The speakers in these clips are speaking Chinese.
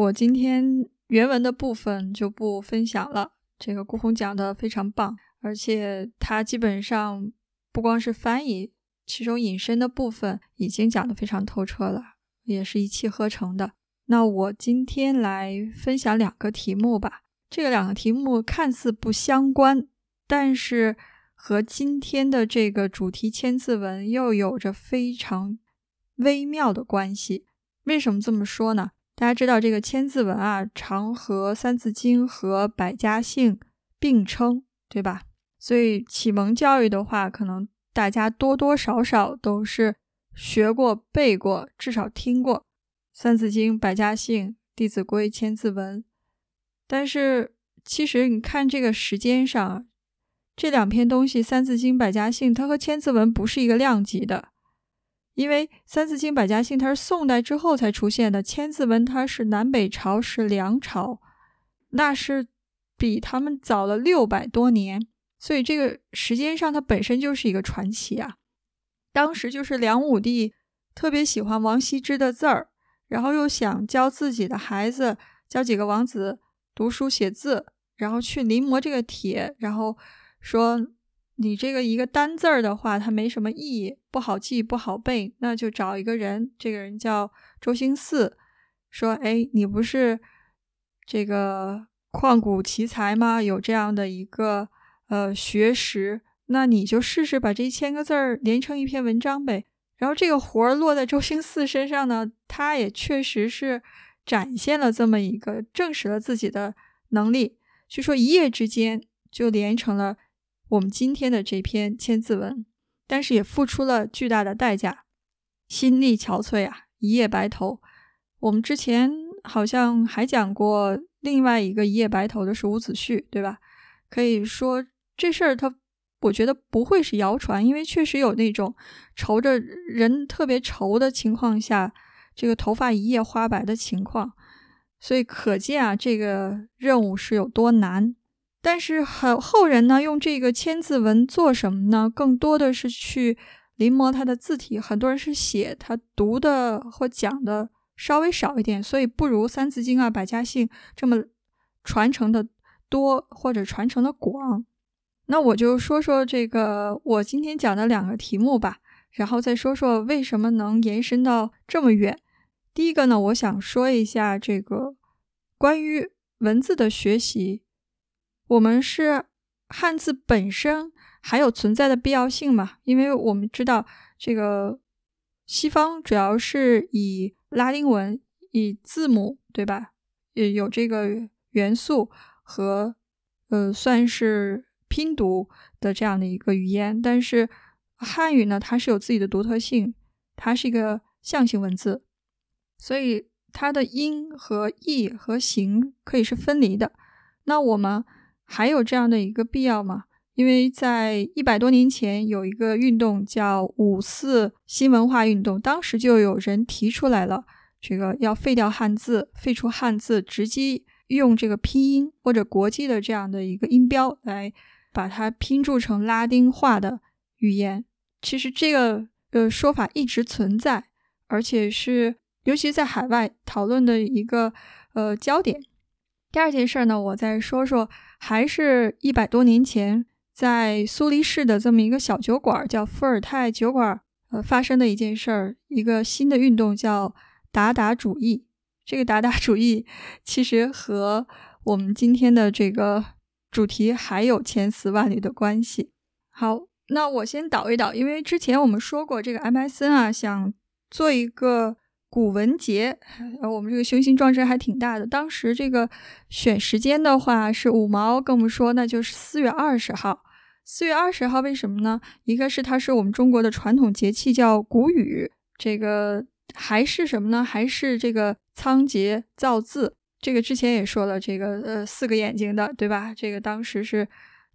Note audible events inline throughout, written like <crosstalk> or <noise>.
我今天原文的部分就不分享了。这个顾红讲的非常棒，而且他基本上不光是翻译，其中引申的部分已经讲得非常透彻了，也是一气呵成的。那我今天来分享两个题目吧。这个两个题目看似不相关，但是和今天的这个主题千字文又有着非常微妙的关系。为什么这么说呢？大家知道这个千字文啊，常和《三字经》和百家姓并称，对吧？所以启蒙教育的话，可能大家多多少少都是学过、背过，至少听过《三字经》、百家姓、弟子规、千字文。但是其实你看这个时间上，这两篇东西，《三字经》、百家姓，它和千字文不是一个量级的。因为《三字经》《百家姓》它是宋代之后才出现的，《千字文》它是南北朝，是梁朝，那是比他们早了六百多年，所以这个时间上它本身就是一个传奇啊。当时就是梁武帝特别喜欢王羲之的字儿，然后又想教自己的孩子，教几个王子读书写字，然后去临摹这个帖，然后说。你这个一个单字儿的话，它没什么意义，不好记，不好背，那就找一个人，这个人叫周星四，说：“哎，你不是这个旷古奇才吗？有这样的一个呃学识，那你就试试把这一千个字儿连成一篇文章呗。”然后这个活儿落在周星四身上呢，他也确实是展现了这么一个，证实了自己的能力，据说一夜之间就连成了。我们今天的这篇千字文，但是也付出了巨大的代价，心力憔悴啊，一夜白头。我们之前好像还讲过另外一个一夜白头的是伍子胥，对吧？可以说这事儿他，我觉得不会是谣传，因为确实有那种愁着人特别愁的情况下，这个头发一夜花白的情况，所以可见啊，这个任务是有多难。但是后后人呢，用这个千字文做什么呢？更多的是去临摹它的字体。很多人是写，他读的或讲的稍微少一点，所以不如《三字经》啊、《百家姓》这么传承的多或者传承的广。那我就说说这个我今天讲的两个题目吧，然后再说说为什么能延伸到这么远。第一个呢，我想说一下这个关于文字的学习。我们是汉字本身还有存在的必要性嘛？因为我们知道这个西方主要是以拉丁文以字母对吧？也有这个元素和呃算是拼读的这样的一个语言，但是汉语呢，它是有自己的独特性，它是一个象形文字，所以它的音和义和形可以是分离的。那我们。还有这样的一个必要吗？因为在一百多年前有一个运动叫五四新文化运动，当时就有人提出来了，这个要废掉汉字，废除汉字，直接用这个拼音或者国际的这样的一个音标来把它拼注成拉丁化的语言。其实这个呃说法一直存在，而且是尤其在海外讨论的一个呃焦点。第二件事呢，我再说说，还是一百多年前，在苏黎世的这么一个小酒馆，叫伏尔泰酒馆，呃，发生的一件事儿，一个新的运动叫达达主义。这个达达 <laughs> 主义其实和我们今天的这个主题还有千丝万缕的关系。好，那我先导一导，因为之前我们说过，这个 MSN 啊，想做一个。古文节，我们这个雄心壮志还挺大的。当时这个选时间的话，是五毛跟我们说，那就是四月二十号。四月二十号为什么呢？一个是它是我们中国的传统节气，叫谷雨。这个还是什么呢？还是这个仓颉造字。这个之前也说了，这个呃四个眼睛的，对吧？这个当时是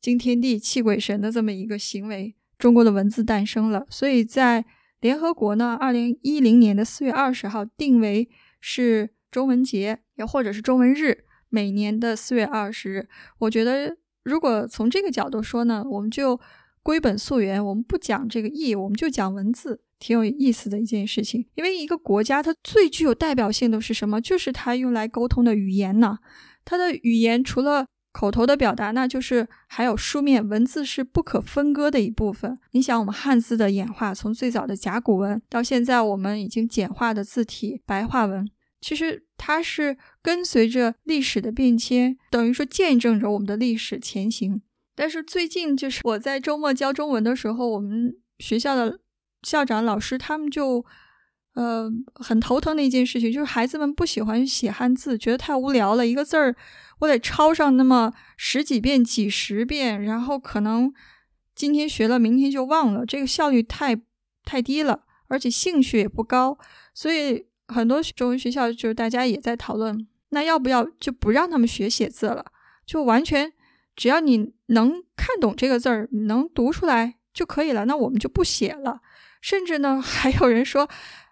惊天地、泣鬼神的这么一个行为，中国的文字诞生了。所以在联合国呢，二零一零年的四月二十号定为是中文节，也或者是中文日，每年的四月二十日。我觉得，如果从这个角度说呢，我们就归本溯源，我们不讲这个义，我们就讲文字，挺有意思的一件事情。因为一个国家它最具有代表性的是什么？就是它用来沟通的语言呢。它的语言除了口头的表达，那就是还有书面文字是不可分割的一部分。你想，我们汉字的演化，从最早的甲骨文到现在我们已经简化的字体白话文，其实它是跟随着历史的变迁，等于说见证着我们的历史前行。但是最近就是我在周末教中文的时候，我们学校的校长、老师他们就呃很头疼的一件事情，就是孩子们不喜欢写汉字，觉得太无聊了，一个字儿。我得抄上那么十几遍、几十遍，然后可能今天学了，明天就忘了，这个效率太太低了，而且兴趣也不高。所以很多中文学校就是大家也在讨论，那要不要就不让他们学写字了？就完全只要你能看懂这个字儿，能读出来就可以了。那我们就不写了。甚至呢，<laughs> 还有人说：“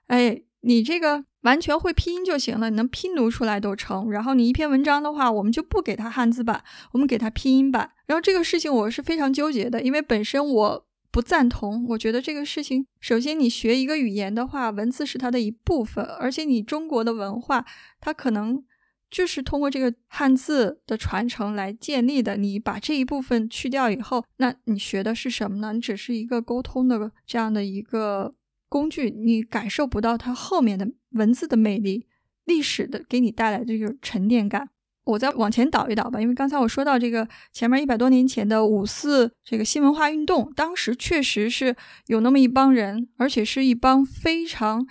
哎，你这个。”完全会拼音就行了，你能拼读出来都成。然后你一篇文章的话，我们就不给它汉字版，我们给它拼音版。然后这个事情我是非常纠结的，因为本身我不赞同。我觉得这个事情，首先你学一个语言的话，文字是它的一部分，而且你中国的文化，它可能就是通过这个汉字的传承来建立的。你把这一部分去掉以后，那你学的是什么呢？你只是一个沟通的这样的一个。工具，你感受不到它后面的文字的魅力、历史的给你带来的这个沉淀感。我再往前倒一倒吧，因为刚才我说到这个前面一百多年前的五四这个新文化运动，当时确实是有那么一帮人，而且是一帮非常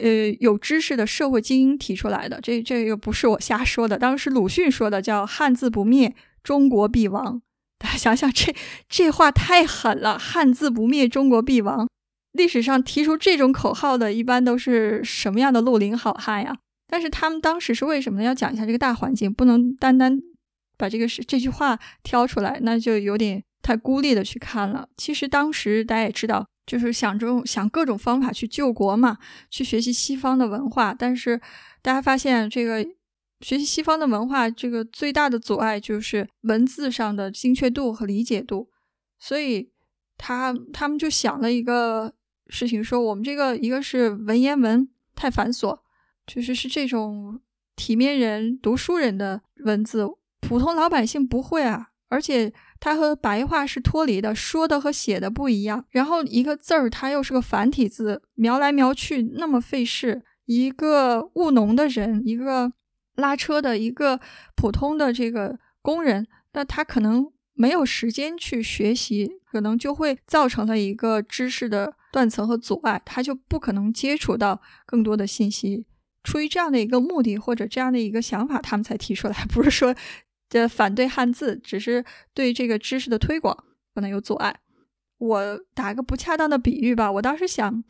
呃有知识的社会精英提出来的。这这个不是我瞎说的，当时鲁迅说的叫“汉字不灭，中国必亡”。<laughs> 大家想想，这这话太狠了，“汉字不灭，中国必亡”。历史上提出这种口号的，一般都是什么样的绿林好汉呀？但是他们当时是为什么呢？要讲一下这个大环境，不能单单把这个是这句话挑出来，那就有点太孤立的去看了。其实当时大家也知道，就是想着想各种方法去救国嘛，去学习西方的文化。但是大家发现，这个学习西方的文化，这个最大的阻碍就是文字上的精确度和理解度。所以他他们就想了一个。事情说，我们这个一个是文言文太繁琐，就是是这种体面人、读书人的文字，普通老百姓不会啊。而且它和白话是脱离的，说的和写的不一样。然后一个字儿，它又是个繁体字，描来描去那么费事。一个务农的人，一个拉车的，一个普通的这个工人，那他可能没有时间去学习，可能就会造成了一个知识的。断层和阻碍，他就不可能接触到更多的信息。出于这样的一个目的或者这样的一个想法，他们才提出来，不是说这反对汉字，只是对这个知识的推广不能有阻碍。我打个不恰当的比喻吧，我当时想，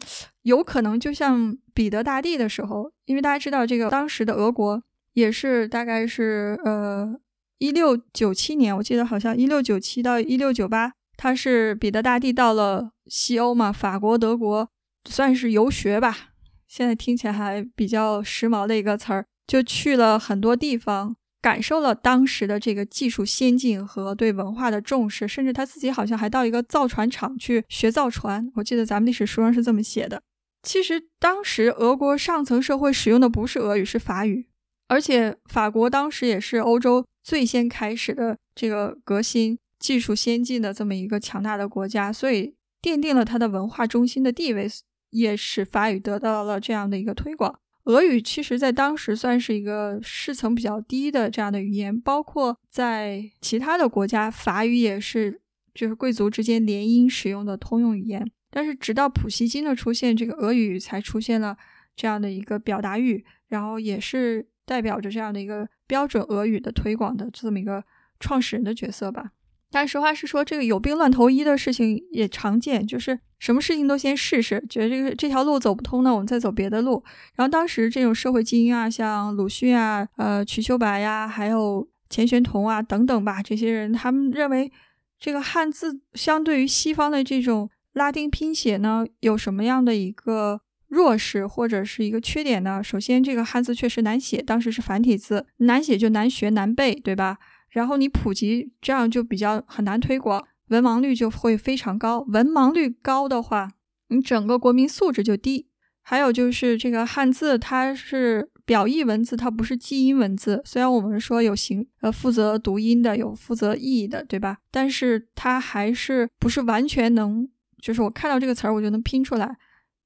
有可能就像彼得大帝的时候，因为大家知道这个当时的俄国也是大概是呃一六九七年，我记得好像一六九七到一六九八。他是彼得大帝到了西欧嘛，法国、德国算是游学吧，现在听起来还比较时髦的一个词儿，就去了很多地方，感受了当时的这个技术先进和对文化的重视，甚至他自己好像还到一个造船厂去学造船。我记得咱们历史书上是这么写的。其实当时俄国上层社会使用的不是俄语，是法语，而且法国当时也是欧洲最先开始的这个革新。技术先进的这么一个强大的国家，所以奠定了它的文化中心的地位，也使法语得到了这样的一个推广。俄语其实在当时算是一个世层比较低的这样的语言，包括在其他的国家，法语也是就是贵族之间联姻使用的通用语言。但是直到普希金的出现，这个俄语才出现了这样的一个表达语，然后也是代表着这样的一个标准俄语的推广的这么一个创始人的角色吧。但实话实说，这个有病乱投医的事情也常见，就是什么事情都先试试，觉得这个这条路走不通，呢我们再走别的路。然后当时这种社会精英啊，像鲁迅啊、呃瞿秋白呀，还有钱玄同啊等等吧，这些人他们认为这个汉字相对于西方的这种拉丁拼写呢，有什么样的一个弱势或者是一个缺点呢？首先，这个汉字确实难写，当时是繁体字，难写就难学难背，对吧？然后你普及，这样就比较很难推广，文盲率就会非常高。文盲率高的话，你整个国民素质就低。还有就是这个汉字，它是表意文字，它不是记音文字。虽然我们说有形呃负责读音的，有负责译的，对吧？但是它还是不是完全能，就是我看到这个词儿我就能拼出来，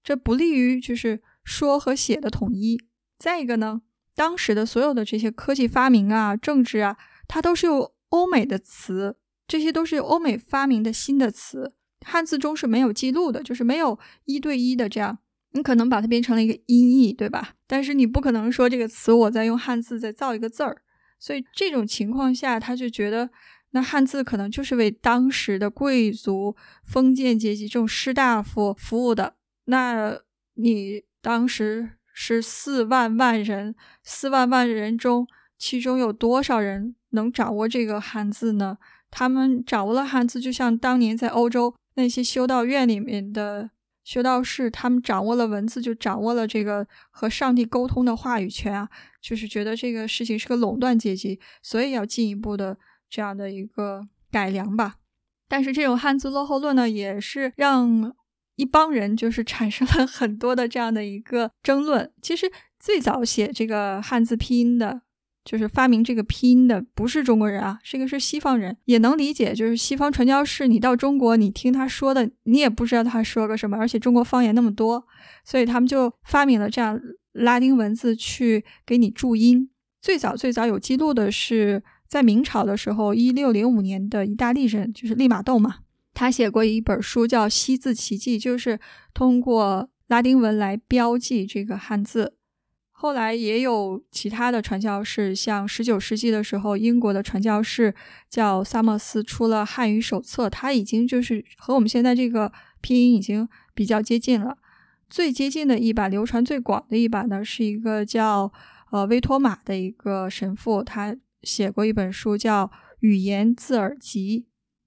这不利于就是说和写的统一。再一个呢，当时的所有的这些科技发明啊、政治啊，它都是用欧美的词，这些都是欧美发明的新的词，汉字中是没有记录的，就是没有一对一的这样。你可能把它变成了一个音译，对吧？但是你不可能说这个词我在用汉字再造一个字儿，所以这种情况下，他就觉得那汉字可能就是为当时的贵族、封建阶级这种士大夫服务的。那你当时是四万万人，四万万人中，其中有多少人能掌握这个汉字呢？他们掌握了汉字，就像当年在欧洲那些修道院里面的。修道士他们掌握了文字，就掌握了这个和上帝沟通的话语权啊，就是觉得这个事情是个垄断阶级，所以要进一步的这样的一个改良吧。但是这种汉字落后论呢，也是让一帮人就是产生了很多的这样的一个争论。其实最早写这个汉字拼音的。就是发明这个拼音的不是中国人啊，这个是西方人，也能理解。就是西方传教士，你到中国，你听他说的，你也不知道他说个什么，而且中国方言那么多，所以他们就发明了这样拉丁文字去给你注音。最早最早有记录的是在明朝的时候，一六零五年的意大利人就是利玛窦嘛，他写过一本书叫《西字奇迹》，就是通过拉丁文来标记这个汉字。后来也有其他的传教士，像十九世纪的时候，英国的传教士叫萨默斯出了汉语手册，他已经就是和我们现在这个拼音已经比较接近了。最接近的一版，流传最广的一版呢，是一个叫呃威托马的一个神父，他写过一本书叫《语言字耳集》。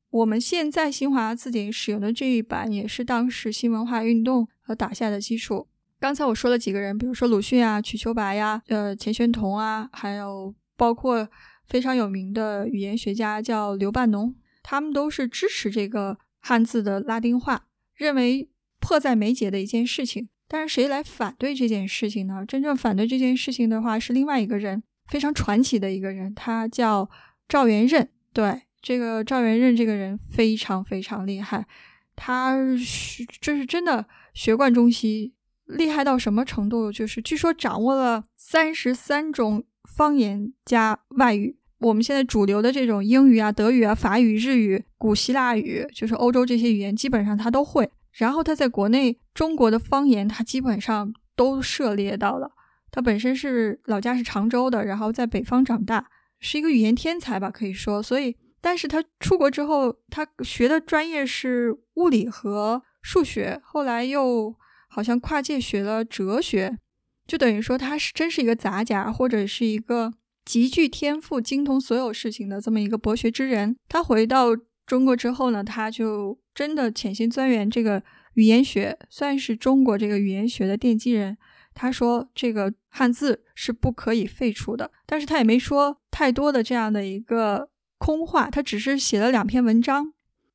我们现在新华字典使用的这一版，也是当时新文化运动和打下的基础。刚才我说了几个人，比如说鲁迅啊、瞿秋白呀、呃钱玄同啊，还有包括非常有名的语言学家叫刘半农，他们都是支持这个汉字的拉丁化，认为迫在眉睫的一件事情。但是谁来反对这件事情呢？真正反对这件事情的话是另外一个人，非常传奇的一个人，他叫赵元任。对，这个赵元任这个人非常非常厉害，他是这是真的学贯中西。厉害到什么程度？就是据说掌握了三十三种方言加外语。我们现在主流的这种英语啊、德语啊、法语、日语、古希腊语，就是欧洲这些语言，基本上他都会。然后他在国内中国的方言，他基本上都涉猎到了。他本身是老家是常州的，然后在北方长大，是一个语言天才吧，可以说。所以，但是他出国之后，他学的专业是物理和数学，后来又。好像跨界学了哲学，就等于说他是真是一个杂家，或者是一个极具天赋、精通所有事情的这么一个博学之人。他回到中国之后呢，他就真的潜心钻研这个语言学，算是中国这个语言学的奠基人。他说这个汉字是不可以废除的，但是他也没说太多的这样的一个空话，他只是写了两篇文章，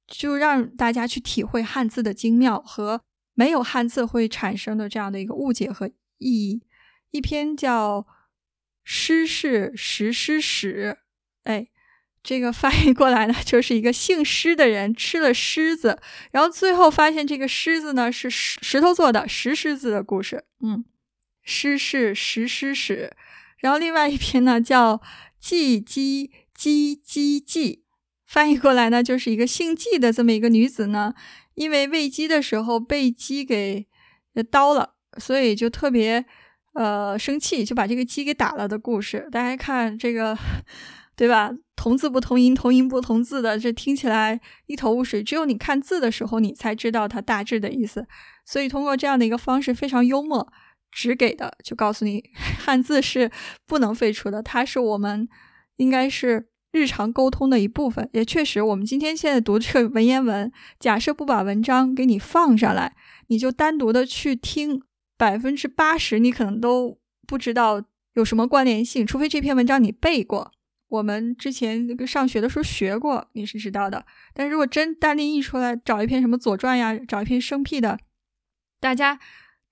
就让大家去体会汉字的精妙和。没有汉字会产生的这样的一个误解和意义，一篇叫《诗是石狮史》，哎，这个翻译过来呢，就是一个姓施的人吃了狮子，然后最后发现这个狮子呢是石石头做的石狮子的故事。嗯，诗是石狮史，然后另外一篇呢叫《季姬姬姬季》，翻译过来呢就是一个姓季的这么一个女子呢。因为喂鸡的时候被鸡给刀了，所以就特别呃生气，就把这个鸡给打了的故事。大家看这个，对吧？同字不同音，同音不同字的，这听起来一头雾水。只有你看字的时候，你才知道它大致的意思。所以通过这样的一个方式，非常幽默，只给的就告诉你，<laughs> 汉字是不能废除的，它是我们应该是。日常沟通的一部分，也确实，我们今天现在读这个文言文，假设不把文章给你放上来，你就单独的去听，百分之八十你可能都不知道有什么关联性，除非这篇文章你背过，我们之前那个上学的时候学过，你是知道的。但如果真单拎译出来，找一篇什么《左传》呀，找一篇生僻的，大家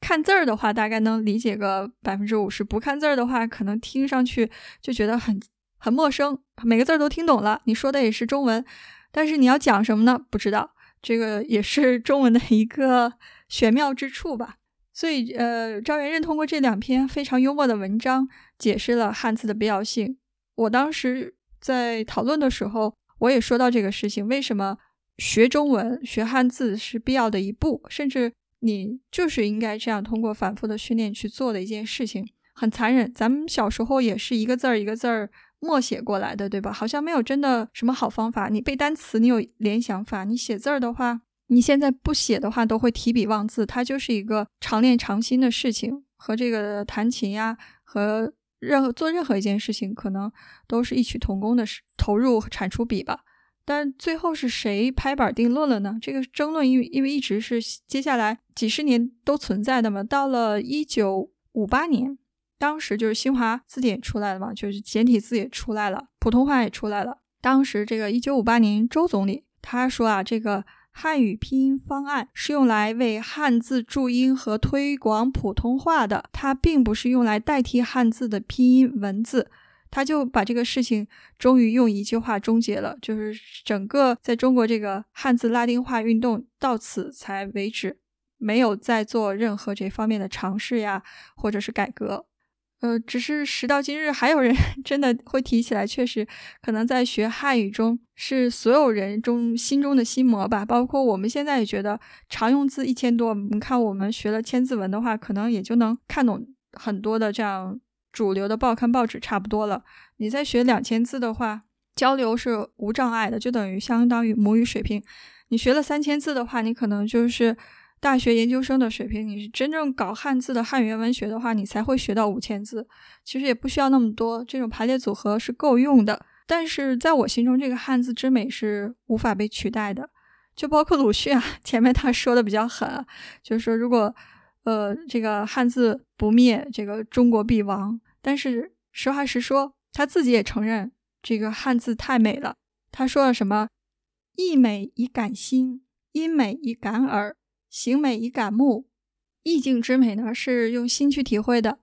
看字儿的话，大概能理解个百分之五十；不看字儿的话，可能听上去就觉得很很陌生。每个字儿都听懂了，你说的也是中文，但是你要讲什么呢？不知道。这个也是 <laughs> 中文的一个玄妙之处吧。所以，呃，赵元任通过这两篇非常幽默的文章，解释了汉字的必要性。我当时在讨论的时候，我也说到这个事情：为什么学中文、学汉字是必要的一步，甚至你就是应该这样通过反复的训练去做的一件事情。很残忍，咱们小时候也是一个字儿一个字儿默写过来的，对吧？好像没有真的什么好方法。你背单词，你有联想法；你写字儿的话，你现在不写的话，都会提笔忘字。它就是一个常练常新的事情，和这个弹琴呀，和。任何做任何一件事情，可能都是异曲同工的，是投入产出比吧。但最后是谁拍板定论了呢？这个争论因为因为一直是接下来几十年都存在的嘛。到了一九五八年，当时就是新华字典出来了嘛，就是简体字也出来了，普通话也出来了。当时这个一九五八年，周总理他说啊，这个。汉语拼音方案是用来为汉字注音和推广普通话的，它并不是用来代替汉字的拼音文字。他就把这个事情终于用一句话终结了，就是整个在中国这个汉字拉丁化运动到此才为止，没有再做任何这方面的尝试呀，或者是改革。呃，只是时到今日，还有人 <laughs> 真的会提起来。确实，可能在学汉语中是所有人中心中的心魔吧。包括我们现在也觉得常用字一千多，你看我们学了千字文的话，可能也就能看懂很多的这样主流的报刊报纸差不多了。你再学两千字的话，交流是无障碍的，就等于相当于母语水平。你学了三千字的话，你可能就是。大学研究生的水平，你是真正搞汉字的汉语言文学的话，你才会学到五千字。其实也不需要那么多，这种排列组合是够用的。但是在我心中，这个汉字之美是无法被取代的。就包括鲁迅啊，<laughs> 前面他说的比较狠，就是说如果呃这个汉字不灭，这个中国必亡。但是实话实说，他自己也承认这个汉字太美了。他说了什么？意美以感心，音美以感耳。形美以感目，意境之美呢是用心去体会的。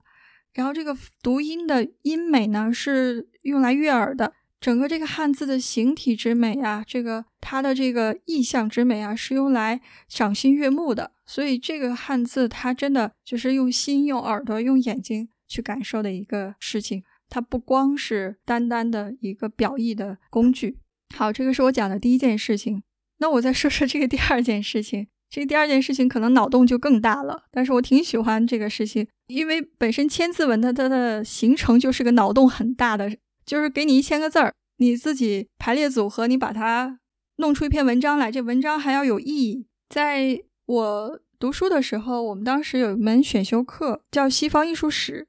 然后这个读音的音美呢是用来悦耳的。整个这个汉字的形体之美啊，这个它的这个意象之美啊，是用来赏心悦目的。所以这个汉字它真的就是用心、用耳朵、用眼睛去感受的一个事情。它不光是单单的一个表意的工具。好，这个是我讲的第一件事情。那我再说说这个第二件事情。这第二件事情可能脑洞就更大了，但是我挺喜欢这个事情，因为本身千字文它它的形成就是个脑洞很大的，就是给你一千个字儿，你自己排列组合，你把它弄出一篇文章来，这文章还要有意义。在我读书的时候，我们当时有一门选修课叫西方艺术史，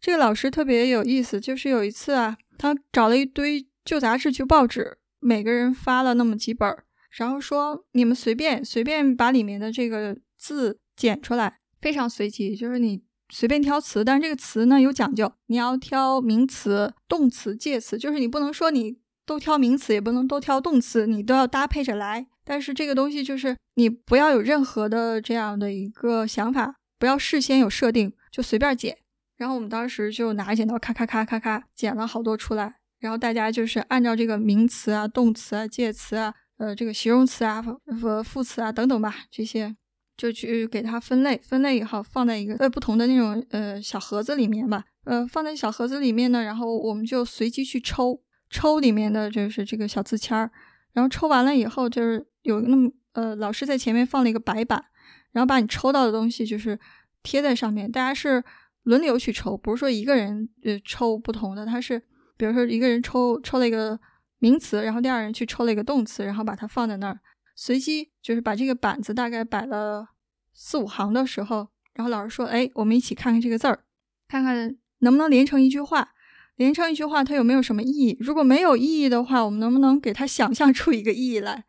这个老师特别有意思，就是有一次啊，他找了一堆旧杂志、旧报纸，每个人发了那么几本儿。然后说你们随便随便把里面的这个字剪出来，非常随机，就是你随便挑词，但是这个词呢有讲究，你要挑名词、动词、介词，就是你不能说你都挑名词，也不能都挑动词，你都要搭配着来。但是这个东西就是你不要有任何的这样的一个想法，不要事先有设定，就随便剪。然后我们当时就拿剪刀咔咔咔咔咔剪了好多出来，然后大家就是按照这个名词啊、动词啊、介词啊。呃，这个形容词啊、和副词啊等等吧，这些就去给它分类，分类以后放在一个呃不同的那种呃小盒子里面吧。呃，放在小盒子里面呢，然后我们就随机去抽，抽里面的就是这个小字签儿。然后抽完了以后，就是有那么呃老师在前面放了一个白板，然后把你抽到的东西就是贴在上面，大家是轮流去抽，不是说一个人呃抽不同的，他是比如说一个人抽抽了一个。名词，然后第二人去抽了一个动词，然后把它放在那儿，随机就是把这个板子大概摆了四五行的时候，然后老师说：“哎，我们一起看看这个字儿，看看能不能连成一句话。连成一句话，它有没有什么意义？如果没有意义的话，我们能不能给它想象出一个意义来？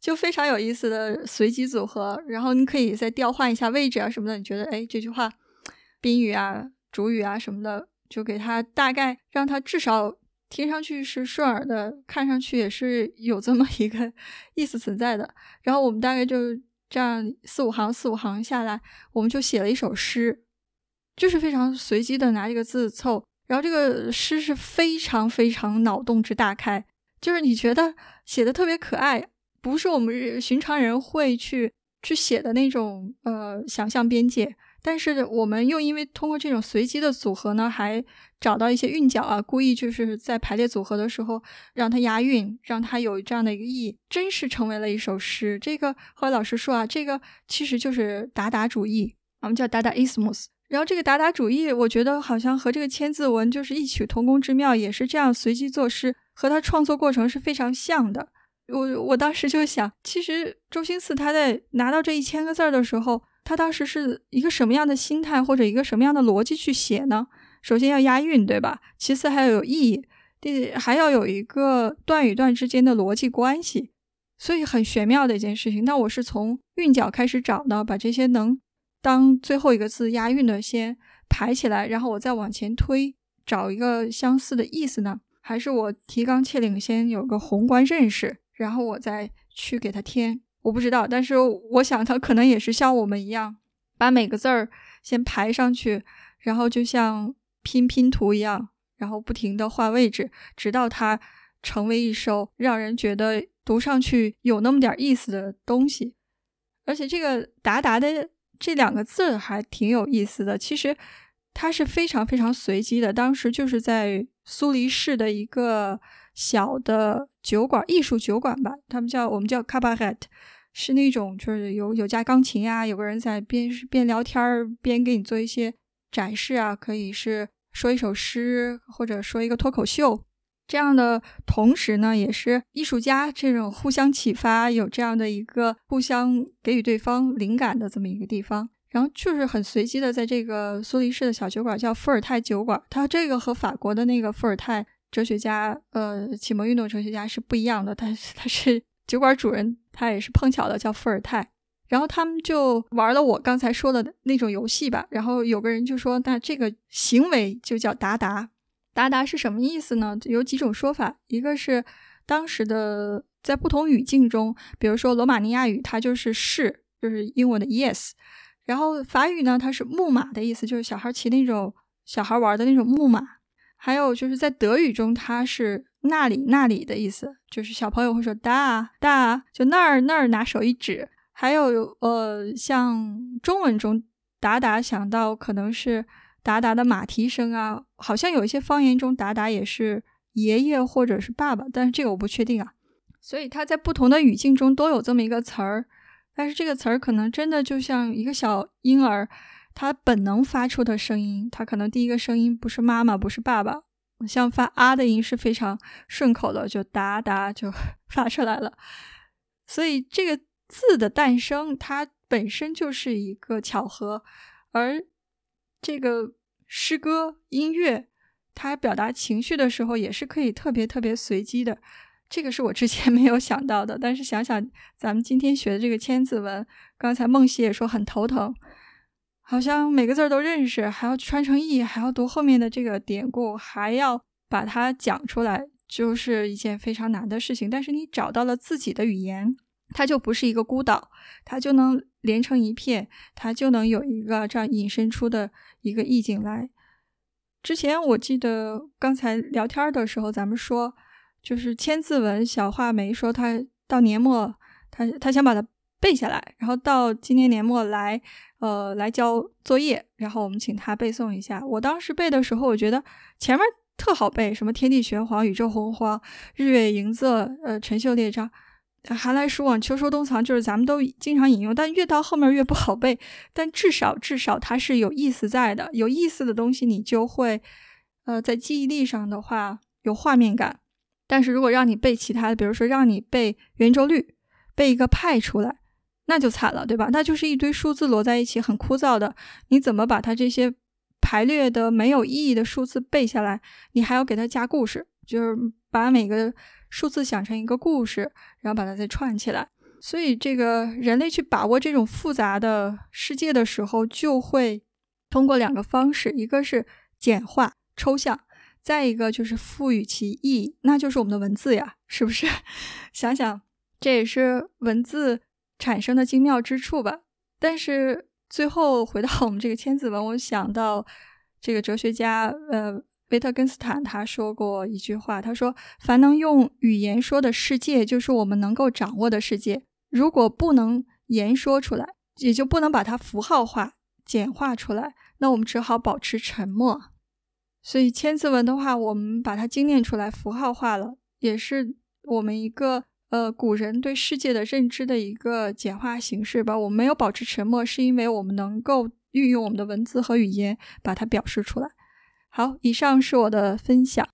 就非常有意思的随机组合。然后你可以再调换一下位置啊什么的。你觉得，哎，这句话宾语啊、主语啊什么的，就给它大概让它至少。”听上去是顺耳的，看上去也是有这么一个意思存在的。然后我们大概就这样四五行四五行下来，我们就写了一首诗，就是非常随机的拿这个字凑，然后这个诗是非常非常脑洞之大开，就是你觉得写的特别可爱，不是我们寻常人会去去写的那种呃想象边界。但是我们又因为通过这种随机的组合呢，还找到一些韵脚啊，故意就是在排列组合的时候让它押韵，让它有这样的一个意义，真是成为了一首诗。这个后来老师说啊，这个其实就是达达主义，我们叫达达 ismus。然后这个达达主义，我觉得好像和这个千字文就是异曲同工之妙，也是这样随机作诗，和他创作过程是非常像的。我我当时就想，其实周星驰他在拿到这一千个字儿的时候。他当时是一个什么样的心态，或者一个什么样的逻辑去写呢？首先要押韵，对吧？其次还要有意义，第还要有一个段与段之间的逻辑关系，所以很玄妙的一件事情。那我是从韵脚开始找的，把这些能当最后一个字押韵的先排起来，然后我再往前推，找一个相似的意思呢？还是我提纲挈领，先有个宏观认识，然后我再去给它添？我不知道，但是我想他可能也是像我们一样，把每个字儿先排上去，然后就像拼拼图一样，然后不停的换位置，直到它成为一首让人觉得读上去有那么点意思的东西。而且这个“达达”的这两个字还挺有意思的，其实它是非常非常随机的。当时就是在苏黎世的一个小的酒馆，艺术酒馆吧，他们叫我们叫 cabaret。是那种，就是有有架钢琴呀，有个人在边边聊天儿边给你做一些展示啊，可以是说一首诗，或者说一个脱口秀这样的。同时呢，也是艺术家这种互相启发，有这样的一个互相给予对方灵感的这么一个地方。然后就是很随机的，在这个苏黎世的小酒馆叫伏尔泰酒馆，它这个和法国的那个伏尔泰哲学家，呃，启蒙运动哲学家是不一样的，他他是。酒馆主人他也是碰巧的，叫伏尔泰。然后他们就玩了我刚才说的那种游戏吧。然后有个人就说：“那这个行为就叫达达。达达是什么意思呢？有几种说法。一个是当时的在不同语境中，比如说罗马尼亚语，它就是是，就是英文的 yes。然后法语呢，它是木马的意思，就是小孩骑那种小孩玩的那种木马。还有就是在德语中，它是。”那里那里的意思，就是小朋友会说哒哒，就那儿那儿拿手一指。还有呃，像中文中达达，想到可能是达达的马蹄声啊。好像有一些方言中达达也是爷爷或者是爸爸，但是这个我不确定啊。所以它在不同的语境中都有这么一个词儿，但是这个词儿可能真的就像一个小婴儿他本能发出的声音，他可能第一个声音不是妈妈，不是爸爸。像发啊的音是非常顺口的，就哒哒就 <laughs> 发出来了。所以这个字的诞生，它本身就是一个巧合，而这个诗歌音乐，它表达情绪的时候，也是可以特别特别随机的。这个是我之前 <laughs> 没有想到的。但是想想咱们今天学的这个千字文，刚才梦溪也说很头疼。好像每个字儿都认识，还要穿成意，还要读后面的这个典故，还要把它讲出来，就是一件非常难的事情。但是你找到了自己的语言，它就不是一个孤岛，它就能连成一片，它就能有一个这样引申出的一个意境来。之前我记得刚才聊天的时候，咱们说，就是千字文，小画眉说他到年末，他他想把它背下来，然后到今年年末来。呃，来交作业，然后我们请他背诵一下。我当时背的时候，我觉得前面特好背，什么天地玄黄，宇宙洪荒，日月盈仄，呃，辰宿列张，寒来暑往，秋收冬藏，就是咱们都经常引用。但越到后面越不好背，但至少至少它是有意思在的，有意思的东西你就会，呃，在记忆力上的话有画面感。但是如果让你背其他的，比如说让你背圆周率，背一个派出来。那就惨了，对吧？那就是一堆数字摞在一起，很枯燥的。你怎么把它这些排列的没有意义的数字背下来？你还要给它加故事，就是把每个数字想成一个故事，然后把它再串起来。所以，这个人类去把握这种复杂的世界的时候，就会通过两个方式：一个是简化抽象，再一个就是赋予其意义，那就是我们的文字呀，是不是？<laughs> 想想，这也是文字。产生的精妙之处吧。但是最后回到我们这个千字文，我想到这个哲学家呃维特根斯坦他说过一句话，他说：“凡能用语言说的世界，就是我们能够掌握的世界。如果不能言说出来，也就不能把它符号化、简化出来，那我们只好保持沉默。所以千字文的话，我们把它精炼出来、符号化了，也是我们一个。”呃，古人对世界的认知的一个简化形式吧。我们没有保持沉默，是因为我们能够运用我们的文字和语言把它表示出来。好，以上是我的分享。